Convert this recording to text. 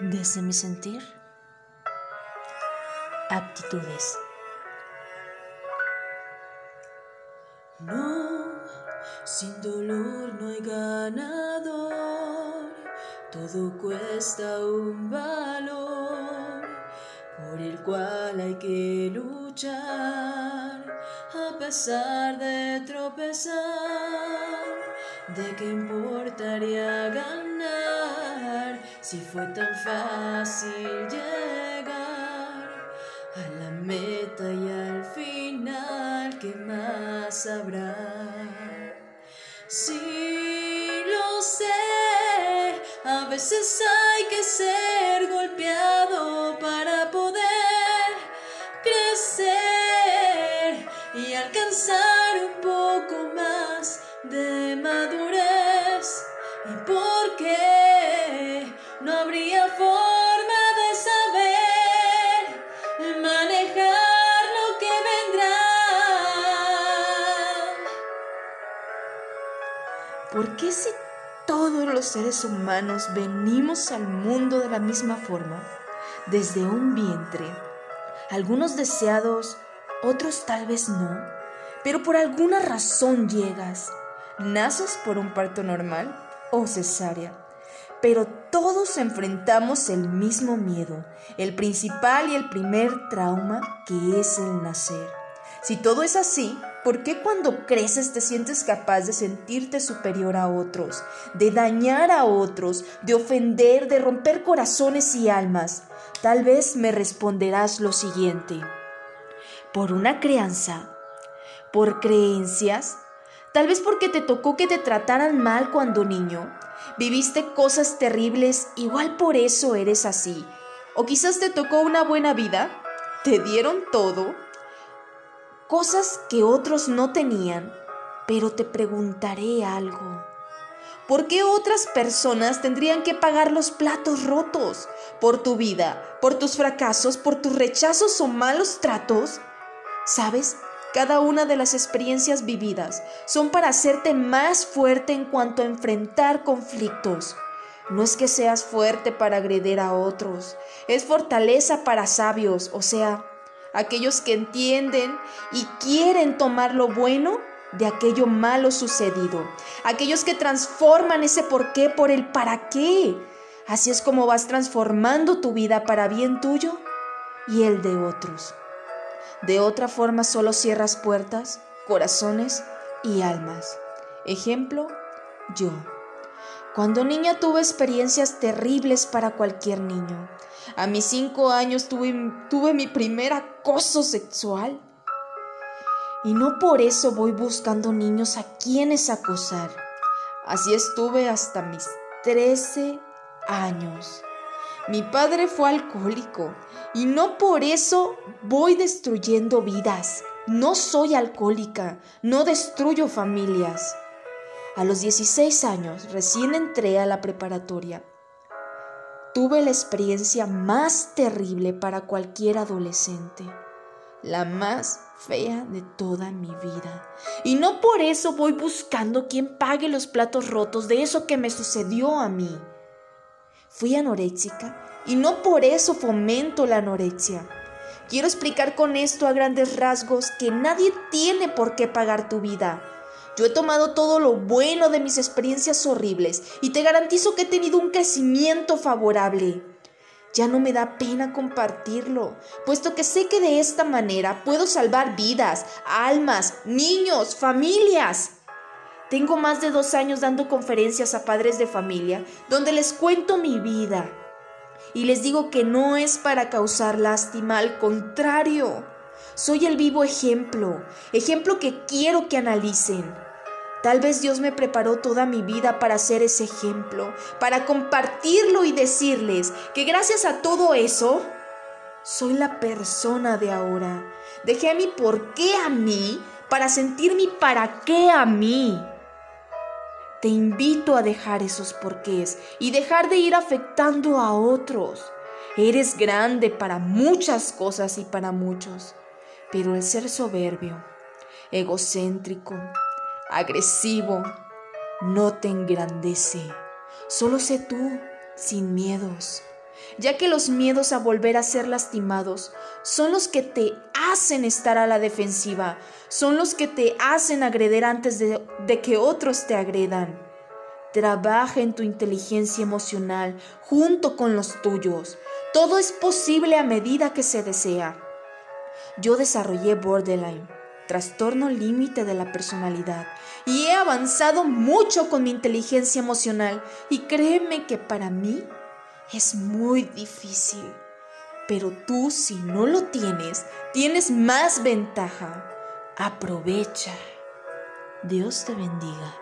Desde mi sentir, actitudes. No, sin dolor no hay ganador, todo cuesta un valor por el cual hay que luchar a pesar de tropezar. ¿De qué importaría ganar si fue tan fácil llegar a la meta y al final qué más habrá? Sí, lo sé, a veces hay que ser golpeado para poder crecer y alcanzar un poco más de madurez. ¿Y por qué ¿Por qué si todos los seres humanos venimos al mundo de la misma forma, desde un vientre? Algunos deseados, otros tal vez no, pero por alguna razón llegas. Naces por un parto normal o cesárea, pero todos enfrentamos el mismo miedo, el principal y el primer trauma que es el nacer. Si todo es así, ¿por qué cuando creces te sientes capaz de sentirte superior a otros, de dañar a otros, de ofender, de romper corazones y almas? Tal vez me responderás lo siguiente. Por una crianza, por creencias, tal vez porque te tocó que te trataran mal cuando niño, viviste cosas terribles, igual por eso eres así. O quizás te tocó una buena vida, te dieron todo, cosas que otros no tenían, pero te preguntaré algo. ¿Por qué otras personas tendrían que pagar los platos rotos? ¿Por tu vida? ¿Por tus fracasos? ¿Por tus rechazos o malos tratos? ¿Sabes? Cada una de las experiencias vividas son para hacerte más fuerte en cuanto a enfrentar conflictos. No es que seas fuerte para agredir a otros, es fortaleza para sabios, o sea, aquellos que entienden y quieren tomar lo bueno de aquello malo sucedido, aquellos que transforman ese por qué por el para qué. Así es como vas transformando tu vida para bien tuyo y el de otros. De otra forma solo cierras puertas, corazones y almas. Ejemplo, yo. Cuando niña tuve experiencias terribles para cualquier niño. A mis cinco años tuve, tuve mi primer acoso sexual. Y no por eso voy buscando niños a quienes acosar. Así estuve hasta mis 13 años. Mi padre fue alcohólico y no por eso voy destruyendo vidas. No soy alcohólica, no destruyo familias. A los 16 años recién entré a la preparatoria. Tuve la experiencia más terrible para cualquier adolescente, la más fea de toda mi vida. Y no por eso voy buscando quien pague los platos rotos de eso que me sucedió a mí. Fui anoréxica y no por eso fomento la anorexia. Quiero explicar con esto a grandes rasgos que nadie tiene por qué pagar tu vida. Yo he tomado todo lo bueno de mis experiencias horribles y te garantizo que he tenido un crecimiento favorable. Ya no me da pena compartirlo, puesto que sé que de esta manera puedo salvar vidas, almas, niños, familias. Tengo más de dos años dando conferencias a padres de familia donde les cuento mi vida y les digo que no es para causar lástima, al contrario, soy el vivo ejemplo, ejemplo que quiero que analicen. Tal vez Dios me preparó toda mi vida para ser ese ejemplo, para compartirlo y decirles que gracias a todo eso, soy la persona de ahora. Dejé mi por qué a mí para sentir mi para qué a mí. Te invito a dejar esos porqués y dejar de ir afectando a otros. Eres grande para muchas cosas y para muchos, pero el ser soberbio, egocéntrico, agresivo, no te engrandece. Solo sé tú, sin miedos. ya que los miedos a volver a ser lastimados son los que te hacen estar a la defensiva, son los que te hacen agreder antes de, de que otros te agredan. Trabaja en tu inteligencia emocional junto con los tuyos. Todo es posible a medida que se desea. Yo desarrollé borderline, trastorno límite de la personalidad, y he avanzado mucho con mi inteligencia emocional y créeme que para mí es muy difícil. Pero tú si no lo tienes, tienes más ventaja. Aprovecha. Dios te bendiga.